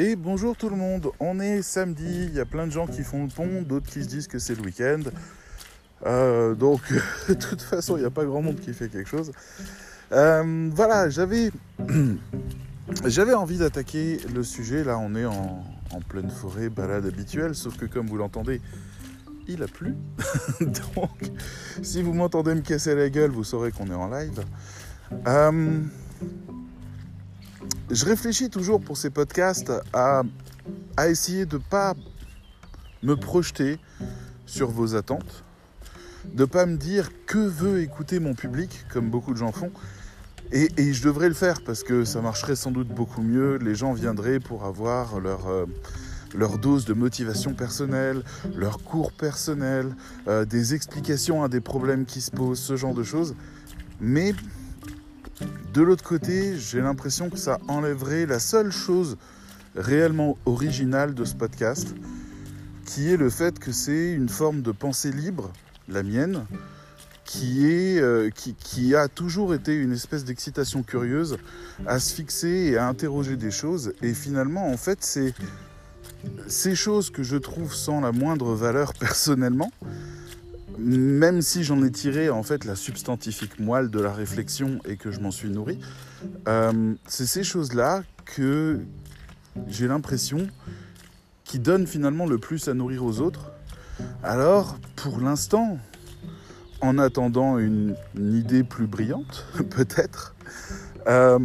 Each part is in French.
Et bonjour tout le monde, on est samedi, il y a plein de gens qui font le pont, d'autres qui se disent que c'est le week-end. Euh, donc de toute façon, il n'y a pas grand monde qui fait quelque chose. Euh, voilà, j'avais j'avais envie d'attaquer le sujet. Là, on est en, pleine forêt, balade habituelle, sauf que comme vous l'entendez, il a plu. donc, si vous m'entendez me casser la gueule, vous saurez qu'on est en live. Euh, je réfléchis toujours pour ces podcasts à, à essayer de ne pas me projeter sur vos attentes, de ne pas me dire que veut écouter mon public, comme beaucoup de gens font. Et, et, je devrais le faire parce que ça marcherait sans doute beaucoup mieux. Les gens viendraient pour avoir leur, euh, leur dose de motivation personnelle, leur cours personnel, euh, des explications à des problèmes qui se posent, ce genre de choses. Mais de l'autre côté, j'ai l'impression que ça enlèverait la seule chose réellement originale de ce podcast, qui est le fait que c'est une forme de pensée libre, la mienne, qui, est, euh, a toujours été une espèce d'excitation curieuse à se fixer et à interroger des choses. Et finalement, en fait, c'est ces choses que je trouve sans la moindre valeur personnellement, même si j'en ai tiré en fait la substantifique moelle de la réflexion et que je m'en suis nourri, euh, c'est ces choses-là que j'ai l'impression qui donnent finalement le plus à nourrir aux autres. Alors, pour l'instant, en attendant une, idée plus brillante, peut-être, euh,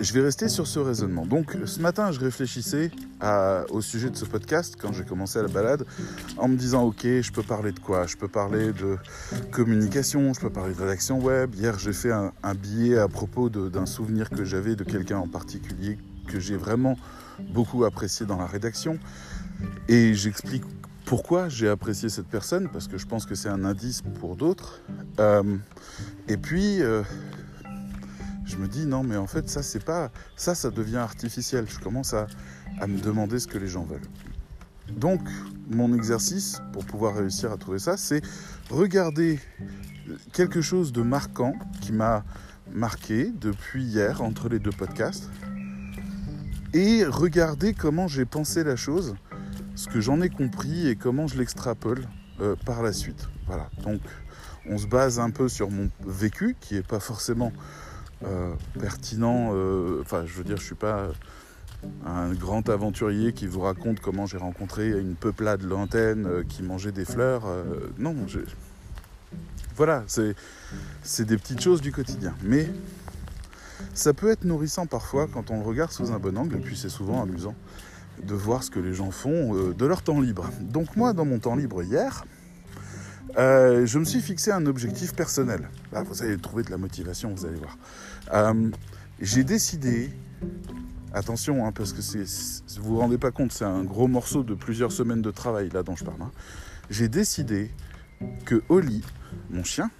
je vais rester sur ce raisonnement. Donc, ce matin, je réfléchissais au sujet de ce podcast quand j'ai commencé la balade en me disant ok je peux parler de quoi? Je peux parler de communication je peux parler de rédaction web. Hier j'ai fait un, un, billet à propos d'un souvenir que j'avais de quelqu'un en particulier que j'ai vraiment beaucoup apprécié dans la rédaction. Et j'explique pourquoi j'ai apprécié cette personne parce que je pense que c'est un indice pour d'autres. Euh, et puis euh, je me dis non mais en fait ça c'est pas ça ça devient artificiel je commence à me demander ce que les gens veulent. Donc, mon exercice pour pouvoir réussir à trouver ça, c'est regarder quelque chose de marquant qui m'a marqué depuis hier entre les deux podcasts et regarder comment j'ai pensé la chose, ce que j'en ai compris et comment je l'extrapole euh, par la suite. Voilà. Donc, on se base un peu sur mon vécu qui n'est pas forcément pertinent. Euh, enfin, je veux dire, je suis pas un grand aventurier qui vous raconte comment j'ai rencontré une peuplade lointaine euh, qui mangeait des fleurs. Euh, non, voilà, c'est des petites choses du quotidien. Mais ça peut être nourrissant parfois quand on le regarde sous un bon angle, et puis c'est souvent amusant de voir ce que les gens font euh, de leur temps libre. Donc moi, dans mon temps libre hier, euh, je me suis fixé un objectif personnel. Là, vous allez trouver de la motivation, vous allez voir. Euh, j'ai décidé Attention, hein, parce que c'est, vous vous rendez pas compte, c'est un gros morceau de plusieurs semaines de travail là dont je parle. Hein. J'ai décidé que Oli, mon chien,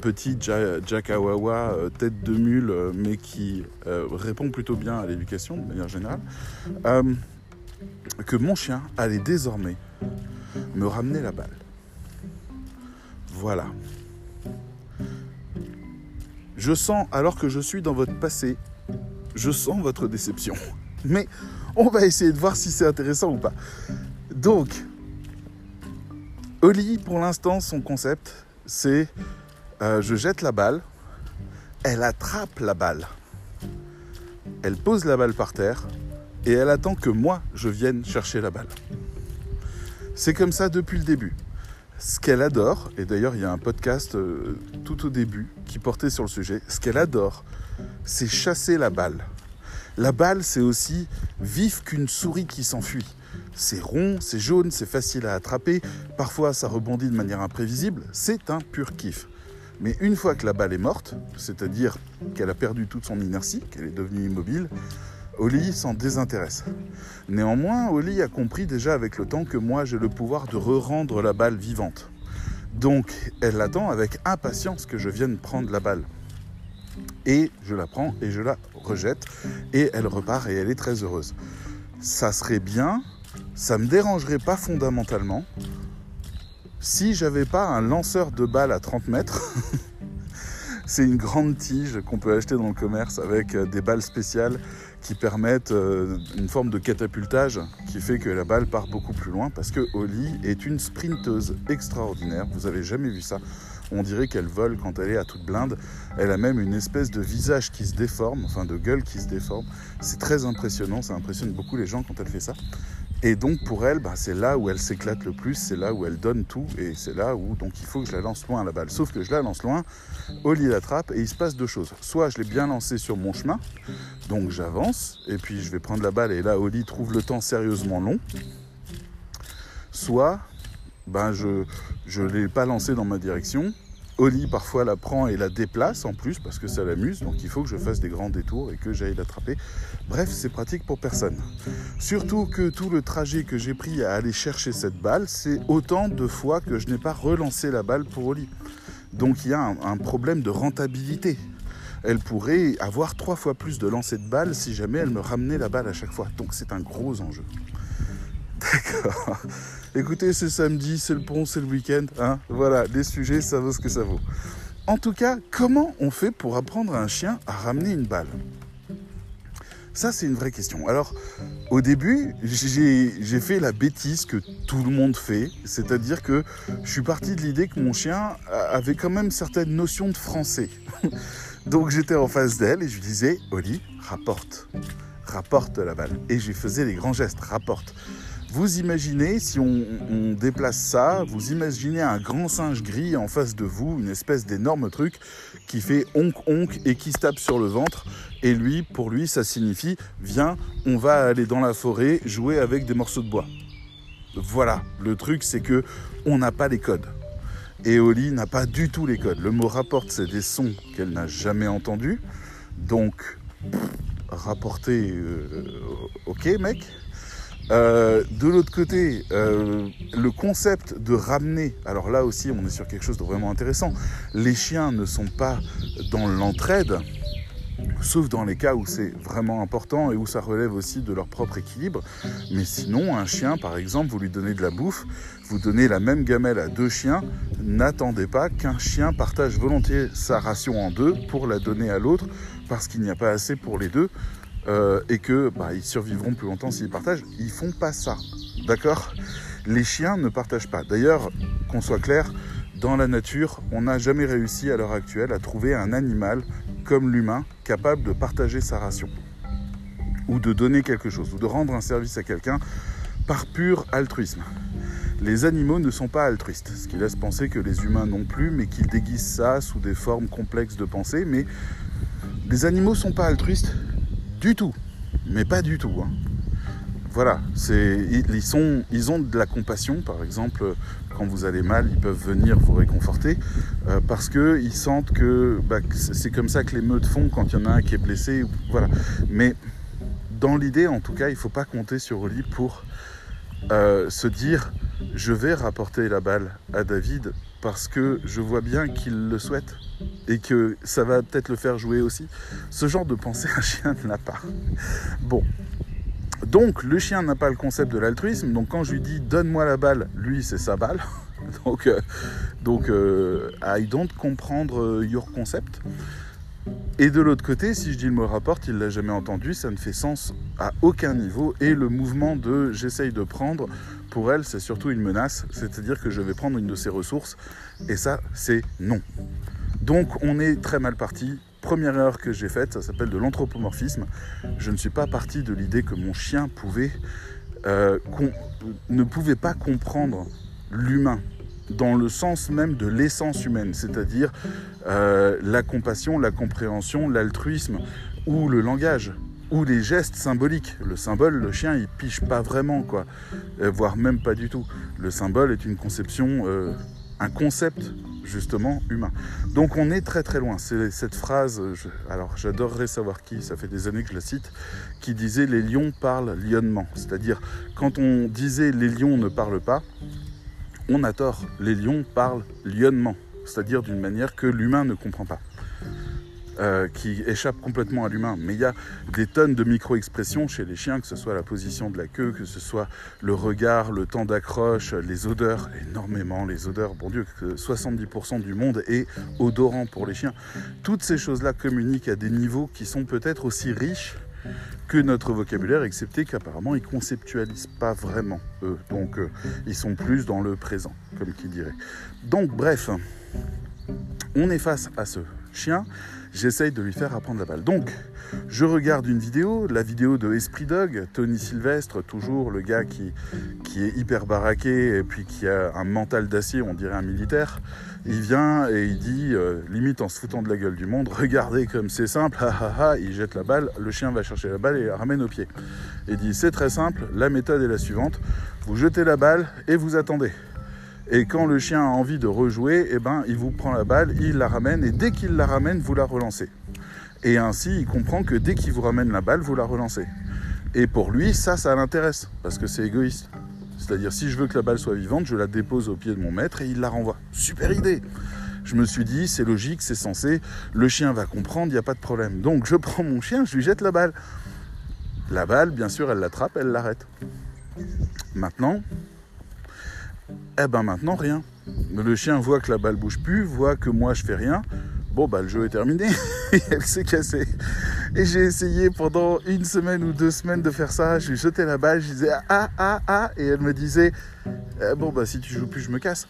petit Jackawawa, euh, tête de mule, euh, mais qui euh, répond plutôt bien à l'éducation de manière générale, que mon chien allait désormais me ramener la balle. Voilà. Je sens, alors que je suis dans votre passé, je sens votre déception. Mais on va essayer de voir si c'est intéressant ou pas. Donc, Oli, pour l'instant, son concept, c'est euh, je jette la balle, elle attrape la balle, elle pose la balle par terre et elle attend que moi, je vienne chercher la balle. C'est comme ça depuis le début. Ce qu'elle adore, et d'ailleurs il y a un podcast euh, tout au début qui portait sur le sujet, ce qu'elle adore, c'est chasser la balle. La balle, c'est aussi vif qu'une souris qui s'enfuit. C'est rond, c'est jaune, c'est facile à attraper. Parfois, ça rebondit de manière imprévisible. C'est un pur kiff. Mais une fois que la balle est morte, c'est-à-dire qu'elle a perdu toute son inertie, qu'elle est devenue immobile, Oli s'en désintéresse. Néanmoins, Oli a compris déjà avec le temps que moi j'ai le pouvoir de re-rendre la balle vivante. Donc, elle attend avec impatience que je vienne prendre la balle et je la prends et je la rejette et elle repart et elle est très heureuse. Ça serait bien, ça me dérangerait pas fondamentalement si j'avais pas un lanceur de balles à 30 mètres C'est une grande tige qu'on peut acheter dans le commerce avec euh, des balles spéciales qui permettent euh, une forme de catapultage qui fait que la balle part beaucoup plus loin parce que Holly est une sprinteuse extraordinaire. Vous avez jamais vu ça. On dirait qu'elle vole quand elle est à toute blinde. Elle a même une espèce de visage qui se déforme, enfin de gueule qui se déforme. C'est très impressionnant, ça impressionne beaucoup les gens quand elle fait ça. Et donc pour elle, bah, c'est là où elle s'éclate le plus, c'est là où elle donne tout, et c'est là où donc il faut que je la lance loin la balle. Sauf que je la lance loin, Oli l'attrape, et il se passe deux choses. Soit je l'ai bien lancé sur mon chemin, donc j'avance, et puis je vais prendre la balle, et là Oli trouve le temps sérieusement long. Soit ben, je ne l'ai pas lancé dans ma direction, Oli parfois la prend et la déplace en plus parce que ça l'amuse, donc il faut que je fasse des grands détours et que j'aille l'attraper. Bref, c'est pratique pour personne. Surtout que tout le trajet que j'ai pris à aller chercher cette balle, c'est autant de fois que je n'ai pas relancé la balle pour Oli. Donc il y a un, problème de rentabilité. Elle pourrait avoir trois fois plus de lancers de balles si jamais elle me ramenait la balle à chaque fois. Donc c'est un gros enjeu. D'accord. Écoutez, c'est samedi, c'est le pont, c'est le week-end. Hein voilà, les sujets, ça vaut ce que ça vaut. En tout cas, comment on fait pour apprendre à un chien à ramener une balle? Ça, c'est une vraie question. Alors, au début, j'ai fait la bêtise que tout le monde fait, c'est-à-dire que je suis parti de l'idée que mon chien avait quand même certaines notions de français. Donc j'étais en face d'elle et je lui disais, Oli, rapporte, rapporte la balle. Et je faisais les grands gestes, rapporte. Vous imaginez, si on, déplace ça, vous imaginez un grand singe gris en face de vous, une espèce d'énorme truc qui fait onk onk et qui se tape sur le ventre. Et lui, pour lui, ça signifie viens, on va aller dans la forêt jouer avec des morceaux de bois. Voilà, le truc c'est que on n'a pas les codes. Et Oli n'a pas du tout les codes. Le mot rapporte, c'est des sons qu'elle n'a jamais entendus. Donc, rapporter, euh, ok mec, euh, de l'autre côté, euh, le concept de ramener, alors là aussi on est sur quelque chose de vraiment intéressant, les chiens ne sont pas dans l'entraide, sauf dans les cas où c'est vraiment important et où ça relève aussi de leur propre équilibre. Mais sinon, un chien, par exemple, vous lui donnez de la bouffe, vous donnez la même gamelle à deux chiens, n'attendez pas qu'un chien partage volontiers sa ration en deux pour la donner à l'autre parce qu'il n'y a pas assez pour les deux. Euh, et que bah, ils survivront plus longtemps s'ils partagent. Ils font pas ça, d'accord? Les chiens ne partagent pas. D'ailleurs, qu'on soit clair, dans la nature, on n'a jamais réussi à l'heure actuelle à trouver un animal comme l'humain capable de partager sa ration ou de donner quelque chose ou de rendre un service à quelqu'un par pur altruisme. Les animaux ne sont pas altruistes, ce qui laisse penser que les humains non plus, mais qu'ils déguisent ça sous des formes complexes de pensée. Mais les animaux ne sont pas altruistes, du tout, mais pas du tout. Hein. Voilà, ils, ont de la compassion, par exemple, quand vous allez mal, ils peuvent venir vous réconforter euh, parce qu'ils sentent que bah, c'est comme ça que les meutes font quand il y en a un qui est blessé. Voilà. Mais dans l'idée, en tout cas, il ne faut pas compter sur Oli pour euh, se dire je vais rapporter la balle à David parce que je vois bien qu'il le souhaite et que ça va peut-être le faire jouer aussi. Ce genre de pensée, un chien ne l'a pas. Bon. Donc, le chien n'a pas le concept de l'altruisme. Donc, quand je lui dis donne-moi la balle, lui, c'est sa balle. donc, euh, donc euh, I don't comprendre euh, your concept. Et de l'autre côté, si je dis le mot rapporte, il l'a jamais entendu, ça ne fait sens à aucun niveau. Et le mouvement de j'essaye de prendre, pour elle, c'est surtout une menace, c'est-à-dire que je vais prendre une de ses ressources, et ça, c'est non. Donc on est très mal parti. Première erreur que j'ai faite, ça s'appelle de l'anthropomorphisme. Je ne suis pas parti de l'idée que mon chien pouvait, euh, ne pouvait pas comprendre l'humain dans le sens même de l'essence humaine, c'est-à-dire euh, la compassion, la compréhension, l'altruisme ou le langage ou les gestes symboliques. Le symbole, le chien, il piche pas vraiment, quoi, euh, voire même pas du tout. Le symbole est une conception, un concept justement humain. Donc on est très très loin. C'est cette phrase, alors j'adorerais savoir qui, ça fait des années que je la cite, qui disait les lions parlent lionnement. C'est-à-dire quand on disait les lions ne parlent pas, on a tort. Les lions parlent lionnement, c'est-à-dire d'une manière que l'humain ne comprend pas. euh, qui échappent complètement à l'humain. Mais il y a des tonnes de micro-expressions chez les chiens, que ce soit la position de la queue, que ce soit le regard, le temps d'accroche, les odeurs, énormément les odeurs. Bon Dieu, que 70% du monde est odorant pour les chiens. Toutes ces choses-là communiquent à des niveaux qui sont peut-être aussi riches que notre vocabulaire, excepté qu'apparemment ils conceptualisent pas vraiment eux. Donc euh, ils sont plus dans le présent, comme qui dirait. Donc bref, on est face à ce chien. J'essaye de lui faire apprendre la balle. Donc, je regarde une vidéo, la vidéo de Esprit Dog, Tony Sylvestre, toujours le gars qui, est hyper baraqué et puis qui a un mental d'acier, on dirait un militaire. Il vient et il dit, euh, limite en se foutant de la gueule du monde, regardez comme c'est simple, il jette la balle, le chien va chercher la balle et la ramène au pied. Il dit, c'est très simple, la méthode est la suivante, vous jetez la balle et vous attendez. Et quand le chien a envie de rejouer, eh ben, il vous prend la balle, il la ramène, et dès qu'il la ramène, vous la relancez. Et ainsi, il comprend que dès qu'il vous ramène la balle, vous la relancez. Et pour lui, ça, ça l'intéresse, parce que c'est égoïste. C'est-à-dire, si je veux que la balle soit vivante, je la dépose au pied de mon maître et il la renvoie. Super idée Je me suis dit, c'est logique, c'est censé, le chien va comprendre, il n'y a pas de problème. Donc je prends mon chien, je lui jette la balle. La balle, bien sûr, elle l'attrape, elle l'arrête. Maintenant, eh ben maintenant, rien. Le chien voit que la balle bouge plus, voit que moi je fais rien. Bon, bah le jeu est terminé. elle s'est cassée. Et j'ai essayé pendant une semaine ou deux semaines de faire ça. Je lui jetais la balle, je disais ah, ah, ah. Et elle me disait eh, bon, bah si tu joues plus, je me casse.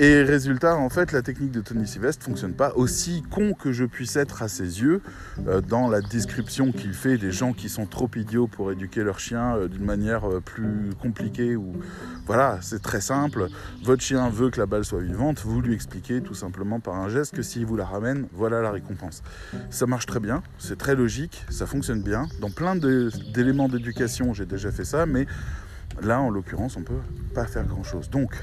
Et résultat, en fait, la technique de Tony Sylvestre fonctionne pas aussi con que je puisse être à ses yeux euh, dans la description qu'il fait des gens qui sont trop idiots pour éduquer leur chien euh, d'une manière euh, plus compliquée ou voilà, c'est très simple. Votre chien veut que la balle soit vivante, vous lui expliquez tout simplement par un geste que s'il vous la ramène, voilà la récompense. Ça marche très bien, c'est très logique, ça fonctionne bien. Dans plein d'éléments d'éducation, j'ai déjà fait ça, mais Là, en l'occurrence, on peut pas faire grand-chose. Donc,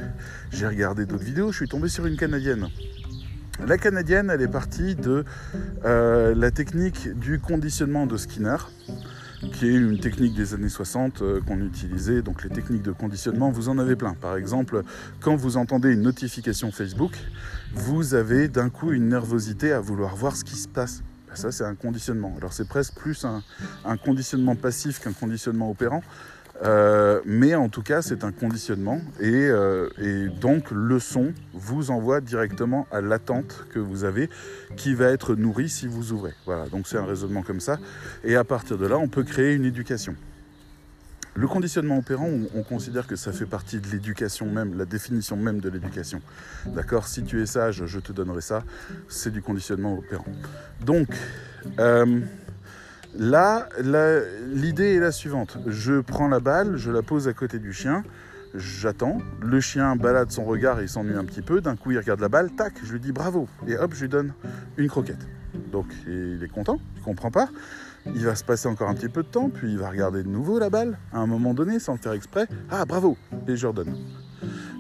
j'ai regardé d'autres vidéos, je suis tombé sur une canadienne. La canadienne, elle est partie de euh, la technique du conditionnement de Skinner, qui est une technique des années 60 euh, qu'on utilisait. Donc les techniques de conditionnement, vous en avez plein. Par exemple, quand vous entendez une notification Facebook, vous avez d'un coup une nervosité à vouloir voir ce qui se passe. Ben, ça, c'est un conditionnement. Alors c'est presque plus un conditionnement passif qu'un conditionnement opérant. Euh, mais en tout cas, c'est un conditionnement euh, et, donc le son vous envoie directement à l'attente que vous avez qui va être nourrie si vous ouvrez. Voilà, donc c'est un raisonnement comme ça. Et à partir de là, on peut créer une éducation. Le conditionnement opérant, on, considère que ça fait partie de l'éducation même, la définition même de l'éducation. D'accord Si tu es sage, je te donnerai ça. C'est du conditionnement opérant. Donc, euh, Là, l'idée est la suivante. Je prends la balle, je la pose à côté du chien, j'attends. Le chien balade son regard, il s'ennuie un petit peu. D'un coup, il regarde la balle, tac, je lui dis bravo. Et hop, je lui donne une croquette. Donc, il est content, il comprend pas. Il va se passer encore un petit peu de temps, puis il va regarder de nouveau la balle. À un moment donné, sans le faire exprès, ah bravo, et je redonne.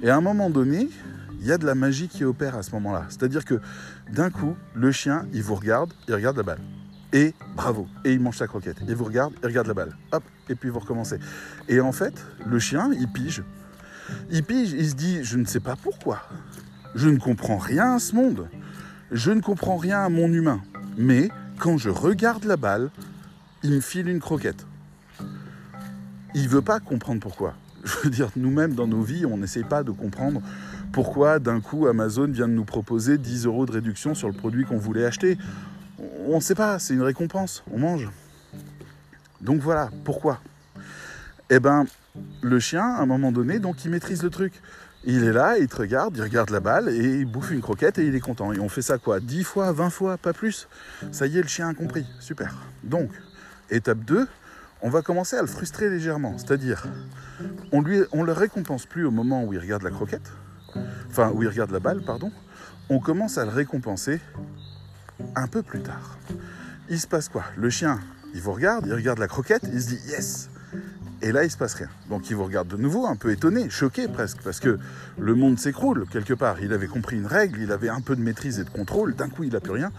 Et à un moment donné, il y a de la magie qui opère à ce moment-là. C'est-à-dire que d'un coup, le chien, il vous regarde, il regarde la balle et bravo. Et il mange sa croquette. Il vous regarde, il regarde la balle. Hop, et puis vous recommencez. Et en fait, le chien, il pige. Il pige, il se dit, je ne sais pas pourquoi. Je ne comprends rien à ce monde. Je ne comprends rien à mon humain. Mais quand je regarde la balle, il me file une croquette. Il veut pas comprendre pourquoi. Je veux dire, nous-mêmes, dans nos vies, on n'essaye pas de comprendre pourquoi d'un coup Amazon vient de nous proposer 10 euros de réduction sur le produit qu'on voulait acheter on ne sait pas, c'est une récompense, on mange. Donc voilà, pourquoi? Eh ben, le chien, à un moment donné, donc il maîtrise le truc. Il est là, il te regarde, il regarde la balle et il bouffe une croquette et il est content. Et on fait ça quoi? 10 fois, 20 fois, pas plus? Ça y est, le chien a compris. Super. Donc, étape 2, on va commencer à le frustrer légèrement. C'est-à-dire, on ne le récompense plus au moment où il regarde la croquette, enfin où il regarde la balle, pardon. On commence à le récompenser un peu plus tard. Il se passe quoi? Le chien, il vous regarde, il regarde la croquette, il se dit yes. Et là, il se passe rien. Donc, il vous regarde de nouveau, un peu étonné, choqué presque, parce que le monde s'écroule quelque part. Il avait compris une règle, il avait un peu de maîtrise et de contrôle. D'un coup, il n'a plus rien.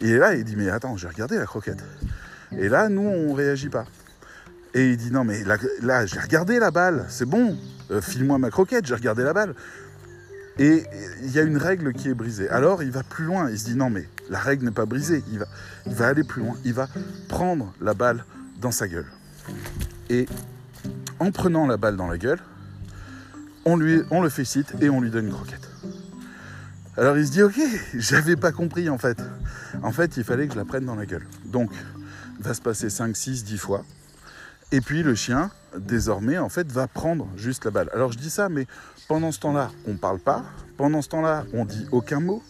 Et là, il dit mais attends, j'ai regardé la croquette. Et là, nous, on réagit pas. Et il dit non mais là, j'ai regardé la balle, c'est bon. Euh, file-moi ma croquette, j'ai regardé la balle. Et il y a une règle qui est brisée. Alors il va plus loin. Il se dit non mais la règle n'est pas brisée. Il va, il va aller plus loin. Il va prendre la balle dans sa gueule. Et en prenant la balle dans la gueule, on, lui, on le félicite et on lui donne une croquette. Alors il se dit ok, j'avais pas compris en fait. En fait, il fallait que je la prenne dans la gueule. Donc, va se passer 5, 6, 10 fois. Et puis le chien, désormais, en fait, va prendre juste la balle. Alors je dis ça, mais pendant ce temps-là, on ne parle pas. Pendant ce temps-là, on dit aucun mot.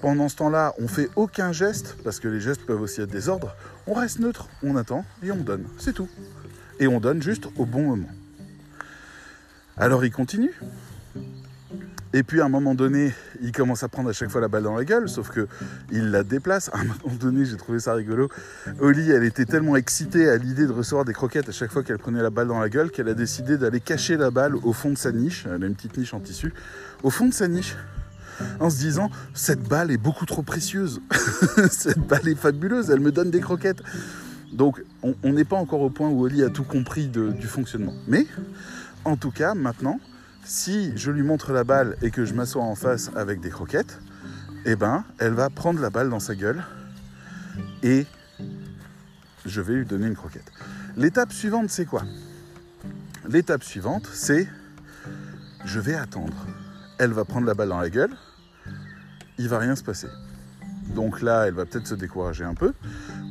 Pendant ce temps-là, on fait aucun geste, parce que les gestes peuvent aussi être des ordres. On reste neutre, on attend et on donne. C'est tout. Et on donne juste au bon moment. Alors il continue. Et puis à un moment donné, il commence à prendre à chaque fois la balle dans la gueule, sauf que il la déplace. À un moment donné, j'ai trouvé ça rigolo. Oli, elle était tellement excitée à l'idée de recevoir des croquettes à chaque fois qu'elle prenait la balle dans la gueule qu'elle a décidé d'aller cacher la balle au fond de sa niche. Elle a une petite niche en tissu. Au fond de sa niche, en se disant cette balle est beaucoup trop précieuse, cette balle est fabuleuse, elle me donne des croquettes. Donc on n'est pas encore au point où Oli a tout compris du fonctionnement. Mais en tout cas, maintenant, si je lui montre la balle et que je m'assois en face avec des croquettes, eh ben, elle va prendre la balle dans sa gueule et je vais lui donner une croquette. L'étape suivante, c'est quoi? L'étape suivante, c'est je vais attendre. Elle va prendre la balle dans la gueule, il va rien se passer. Donc là, elle va peut-être se décourager un peu,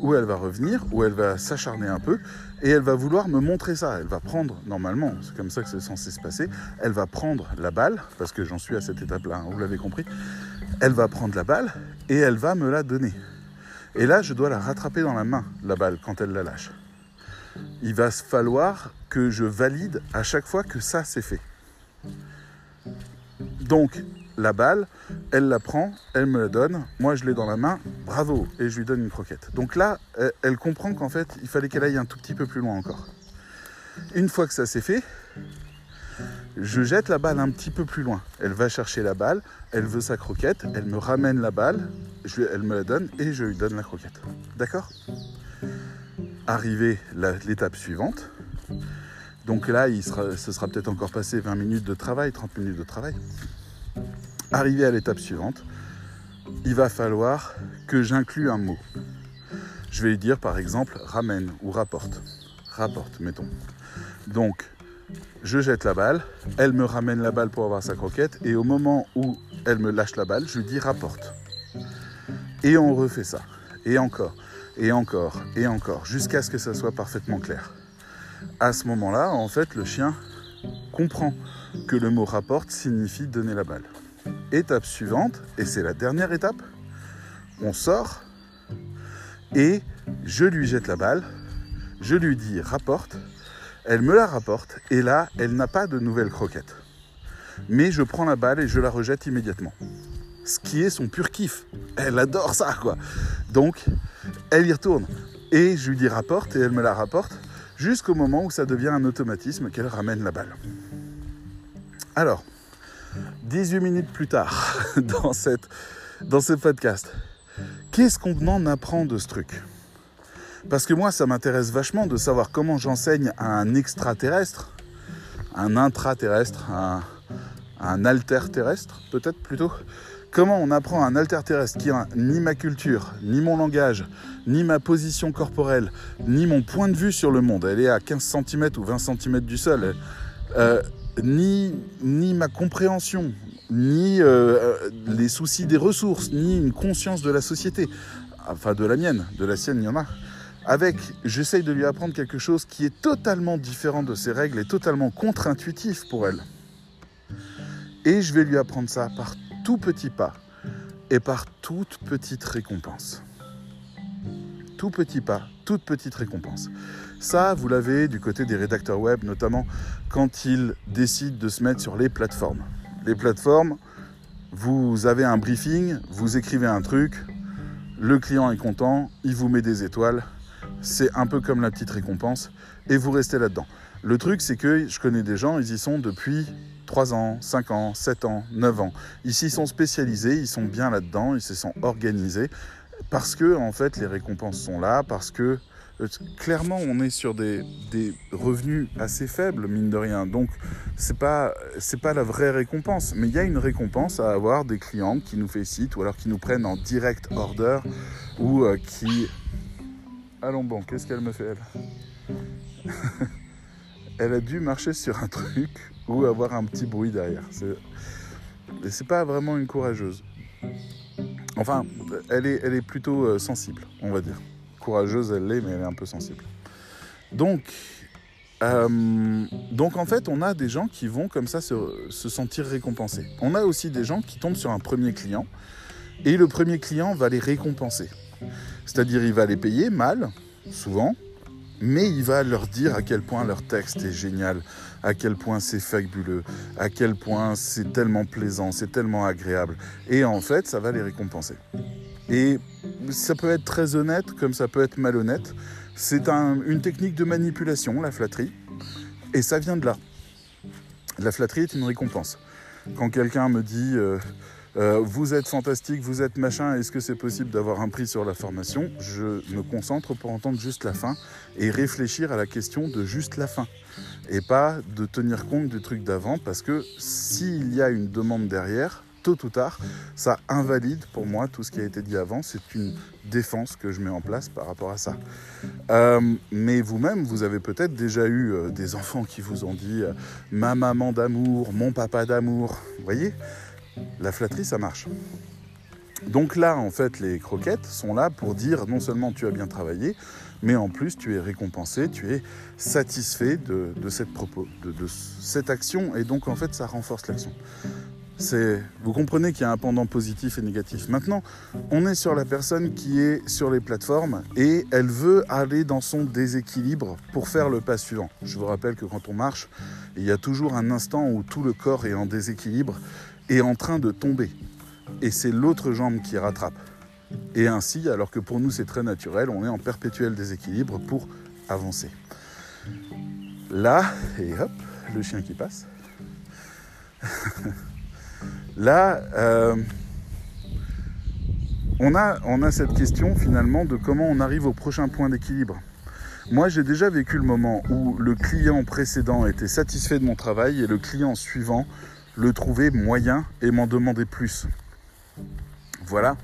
ou elle va revenir, ou elle va s'acharner un peu, et elle va vouloir me montrer ça. Elle va prendre, normalement, c'est comme ça que c'est censé se passer, elle va prendre la balle, parce que j'en suis à cette étape-là, hein, vous l'avez compris, elle va prendre la balle et elle va me la donner. Et là, je dois la rattraper dans la main, la balle, quand elle la lâche. Il va falloir que je valide à chaque fois que ça c'est fait. Donc, la balle, elle la prend, elle me la donne, moi je l'ai dans la main, bravo, et je lui donne une croquette. Donc là, elle comprend qu'en fait, il fallait qu'elle aille un tout petit peu plus loin encore. Une fois que ça s'est fait, je jette la balle un petit peu plus loin. Elle va chercher la balle, elle veut sa croquette, elle me ramène la balle, elle me la donne et je lui donne la croquette. D'accord? Arrivé l'étape suivante, donc là, il ce sera peut-être encore passé 20 minutes de travail, 30 minutes de travail. Arrivé à l'étape suivante, il va falloir que j'inclue un mot. Je vais lui dire par exemple ramène ou rapporte. Rapporte, mettons. Donc, je jette la balle, elle me ramène la balle pour avoir sa croquette, et au moment où elle me lâche la balle, je lui dis rapporte. Et on refait ça. Et encore, et encore, et encore, jusqu'à ce que ça soit parfaitement clair. À ce moment-là, en fait, le chien comprend que le mot rapporte signifie donner la balle. Étape suivante, et c'est la dernière étape, on sort et je lui jette la balle, je lui dis rapporte, elle me la rapporte et là, elle n'a pas de nouvelle croquette. Mais je prends la balle et je la rejette immédiatement. Ce qui est son pur kiff. Elle adore ça, quoi. Donc, elle y retourne. Et je lui dis rapporte et elle me la rapporte jusqu'au moment où ça devient un automatisme qu'elle ramène la balle. Alors, 18 minutes plus tard, dans, ce podcast, qu'est-ce qu'on en apprend de ce truc? Parce que moi, ça m'intéresse vachement de savoir comment j'enseigne à un extraterrestre, un intraterrestre, un, un alter-terrestre, peut-être plutôt. Comment on apprend à un alter-terrestre qui n'a ni ma culture, ni mon langage, ni ma position corporelle, ni mon point de vue sur le monde. Elle est à 15 cm ou 20 cm du sol. Euh, ni, ni ma compréhension, ni euh, les soucis des ressources, ni une conscience de la société, enfin de la mienne, de la sienne, il y en a. Avec, j'essaye de lui apprendre quelque chose qui est totalement différent de ses règles et totalement contre-intuitif pour elle. Et je vais lui apprendre ça par tout petit pas et par toute petite récompense. Tout petit pas, toute petite récompense. Ça, vous l'avez du côté des rédacteurs web, notamment quand ils décident de se mettre sur les plateformes. Les plateformes, vous avez un briefing, vous écrivez un truc, le client est content, il vous met des étoiles, c'est un peu comme la petite récompense, et vous restez là-dedans. Le truc, c'est que je connais des gens, ils y sont depuis 3 ans, 5 ans, 7 ans, 9 ans. Ils s'y sont spécialisés, ils sont bien là-dedans, ils se sont organisés, parce que, en fait, les récompenses sont là, parce que clairement, on est sur des, des revenus assez faibles, mine de rien. Donc, c'est pas, c'est pas la vraie récompense. Mais il y a une récompense à avoir des clients qui nous félicitent ou alors qui nous prennent en direct order ou euh, qui. Allons bon, qu'est-ce qu'elle me fait elle? Elle a dû marcher sur un truc ou avoir un petit bruit derrière. C'est, c'est pas vraiment une courageuse. Enfin, elle est, elle est plutôt euh, sensible, on va dire. Courageuse, elle l'est, mais elle est un peu sensible. Donc, euh, donc en fait, on a des gens qui vont comme ça se, se, sentir récompensés. On a aussi des gens qui tombent sur un premier client et le premier client va les récompenser. C'est-à-dire, il va les payer mal, souvent, mais il va leur dire à quel point leur texte est génial, à quel point c'est fabuleux, à quel point c'est tellement plaisant, c'est tellement agréable. Et en fait, ça va les récompenser. Et ça peut être très honnête comme ça peut être malhonnête. C'est un, une technique de manipulation, la flatterie. Et ça vient de là. La flatterie est une récompense. Quand quelqu'un me dit euh, euh, vous êtes fantastique, vous êtes machin, est-ce que c'est possible d'avoir un prix sur la formation? Je me concentre pour entendre juste la fin et réfléchir à la question de juste la fin et pas de tenir compte du truc d'avant parce que s'il y a une demande derrière, tôt ou tard, ça invalide pour moi tout ce qui a été dit avant. C'est une défense que je mets en place par rapport à ça. Euh, mais vous-même, vous avez peut-être déjà eu euh, des enfants qui vous ont dit euh, ma maman d'amour, mon papa d'amour. Vous voyez, la flatterie, ça marche. Donc là, en fait, les croquettes sont là pour dire non seulement tu as bien travaillé, mais en plus tu es récompensé, tu es satisfait de, cette, de, cette action, et donc en fait ça renforce l'action. Vous comprenez qu'il y a un pendant positif et négatif. Maintenant, on est sur la personne qui est sur les plateformes et elle veut aller dans son déséquilibre pour faire le pas suivant. Je vous rappelle que quand on marche, il y a toujours un instant où tout le corps est en déséquilibre et en train de tomber. Et c'est l'autre jambe qui rattrape. Et ainsi, alors que pour nous c'est très naturel, on est en perpétuel déséquilibre pour avancer. Là, et hop, le chien qui passe. Là, euh, on, a, on a cette question finalement de comment on arrive au prochain point d'équilibre. Moi, j'ai déjà vécu le moment où le client précédent était satisfait de mon travail et le client suivant le trouvait moyen et m'en demandait plus. Voilà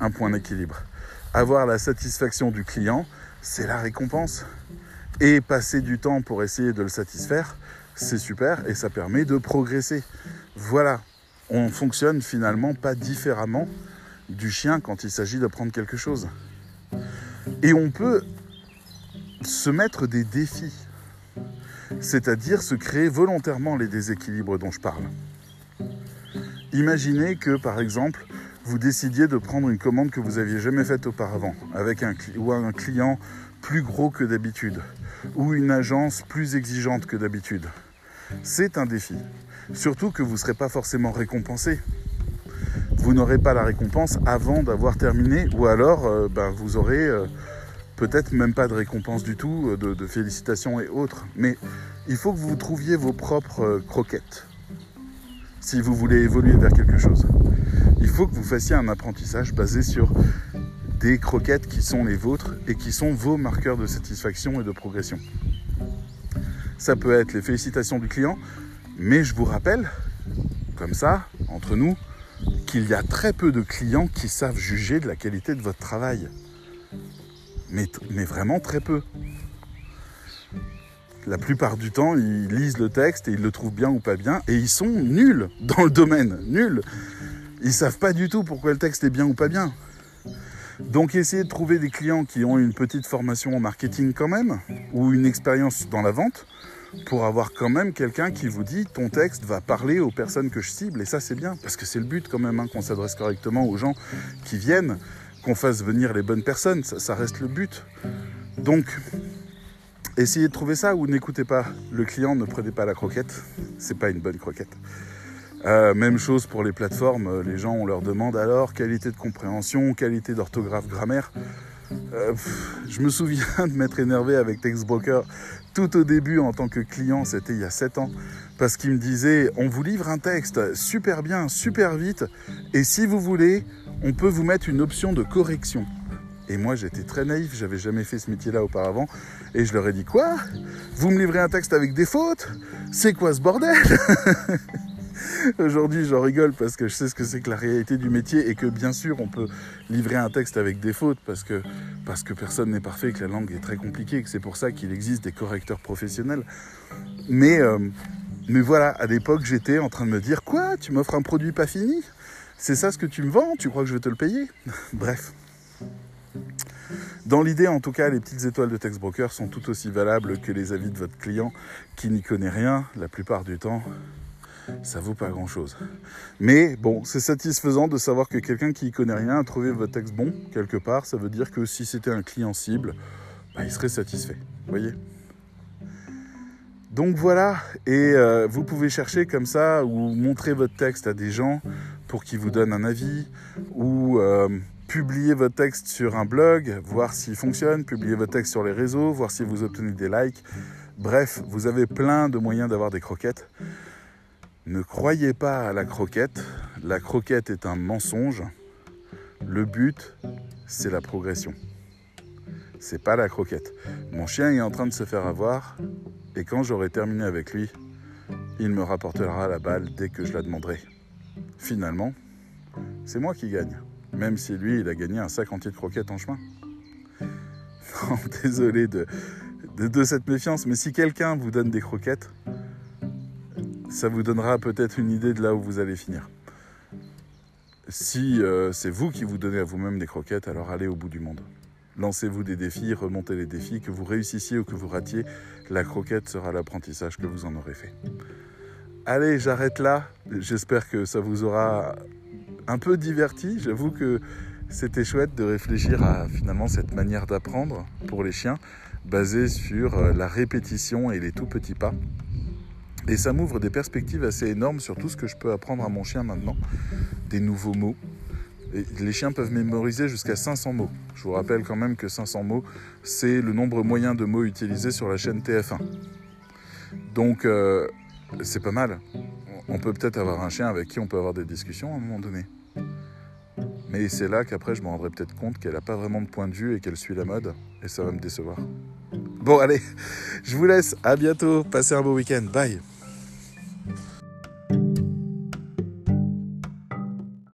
un point d'équilibre. Avoir la satisfaction du client, c'est la récompense. Et passer du temps pour essayer de le satisfaire, c'est super et ça permet de progresser. Voilà, on fonctionne finalement pas différemment du chien quand il s'agit d'apprendre quelque chose. Et on peut se mettre des défis, c'est-à-dire se créer volontairement les déséquilibres dont je parle. Imaginez que par exemple, vous décidiez de prendre une commande que vous aviez jamais faite auparavant, avec un, ou un client plus gros que d'habitude, ou une agence plus exigeante que d'habitude. C'est un défi. Surtout que vous ne serez pas forcément récompensé. Vous n'aurez pas la récompense avant d'avoir terminé, ou alors euh, ben, vous aurez euh, peut-être même pas de récompense du tout, euh, de, félicitations et autres. Mais il faut que vous trouviez vos propres croquettes si vous voulez évoluer vers quelque chose. Il faut que vous fassiez un apprentissage basé sur des croquettes qui sont les vôtres et qui sont vos marqueurs de satisfaction et de progression. Ça peut être les félicitations du client, mais je vous rappelle, comme ça, entre nous, qu'il y a très peu de clients qui savent juger de la qualité de votre travail. Mais, vraiment très peu. La plupart du temps, ils lisent le texte et ils le trouvent bien ou pas bien, et ils sont nuls dans le domaine, nuls. Ils savent pas du tout pourquoi le texte est bien ou pas bien. Donc essayez de trouver des clients qui ont une petite formation en marketing quand même, ou une expérience dans la vente, pour avoir quand même quelqu'un qui vous dit ton texte va parler aux personnes que je cible et ça c'est bien parce que c'est le but quand même hein, qu'on s'adresse correctement aux gens qui viennent, qu'on fasse venir les bonnes personnes, ça, reste le but. Donc essayez de trouver ça ou n'écoutez pas le client, ne prenez pas la croquette, c'est pas une bonne croquette. Euh, même chose pour les plateformes, les gens on leur demande alors qualité de compréhension, qualité d'orthographe, grammaire. Euh, je me souviens de m'être énervé avec Textbroker tout au début en tant que client, c'était il y a 7 ans, parce qu'il me disait on vous livre un texte super bien, super vite, et si vous voulez, on peut vous mettre une option de correction. Et moi, j'étais très naïf, j'avais jamais fait ce métier-là auparavant. Et je leur ai dit Quoi? Vous me livrez un texte avec des fautes? C'est quoi ce bordel? Aujourd'hui, j'en rigole parce que je sais ce que c'est que la réalité du métier et que bien sûr, on peut livrer un texte avec des fautes parce que, parce que personne n'est parfait, que la langue est très compliquée, que c'est pour ça qu'il existe des correcteurs professionnels. Mais, euh, mais voilà, à l'époque, j'étais en train de me dire Quoi Tu m'offres un produit pas fini? C'est ça ce que tu me vends? Tu crois que je vais te le payer? Bref. Dans l'idée, en tout cas, les petites étoiles de Text Broker sont tout aussi valables que les avis de votre client qui n'y connaît rien la plupart du temps ça vaut pas grand chose. Mais bon, c'est satisfaisant de savoir que quelqu'un qui y connaît rien a trouvé votre texte bon quelque part. Ça veut dire que si c'était un client cible, bah, il serait satisfait. Voyez? Donc voilà, et euh, vous pouvez chercher comme ça ou montrer votre texte à des gens pour qu'ils vous donnent un avis ou euh, publier votre texte sur un blog, voir s'il fonctionne, publier votre texte sur les réseaux, voir si vous obtenez des likes. Bref, vous avez plein de moyens d'avoir des croquettes. Ne croyez pas à la croquette. La croquette est un mensonge. Le but, c'est la progression. C'est pas la croquette. Mon chien est en train de se faire avoir et quand j'aurai terminé avec lui, il me rapportera la balle dès que je la demanderai. Finalement, c'est moi qui gagne, même si lui, il a gagné un sac entier de croquettes en chemin. Désolé de cette méfiance, mais si quelqu'un vous donne des croquettes, ça vous donnera peut-être une idée de là où vous allez finir. Si euh, c'est vous qui vous donnez à vous-même des croquettes, alors allez au bout du monde. Lancez-vous des défis, remontez les défis, que vous réussissiez ou que vous ratiez, la croquette sera l'apprentissage que vous en aurez fait. Allez, j'arrête là. J'espère que ça vous aura un peu diverti. J'avoue que c'était chouette de réfléchir à finalement cette manière d'apprendre pour les chiens, basée sur euh, la répétition et les tout petits pas. Et ça m'ouvre des perspectives assez énormes sur tout ce que je peux apprendre à mon chien maintenant. Des nouveaux mots. Les chiens peuvent mémoriser jusqu'à 500 mots. Je vous rappelle quand même que 500 mots, c'est le nombre moyen de mots utilisés sur la chaîne TF1. Donc, euh, c'est pas mal. On peut peut-être avoir un chien avec qui on peut avoir des discussions à un moment donné. Mais c'est là qu'après, je me rendrai peut-être compte qu'elle n'a pas vraiment de point de vue et qu'elle suit la mode. Et ça va me décevoir. Bon, allez, je vous laisse. À bientôt. Passez un beau week-end. Bye.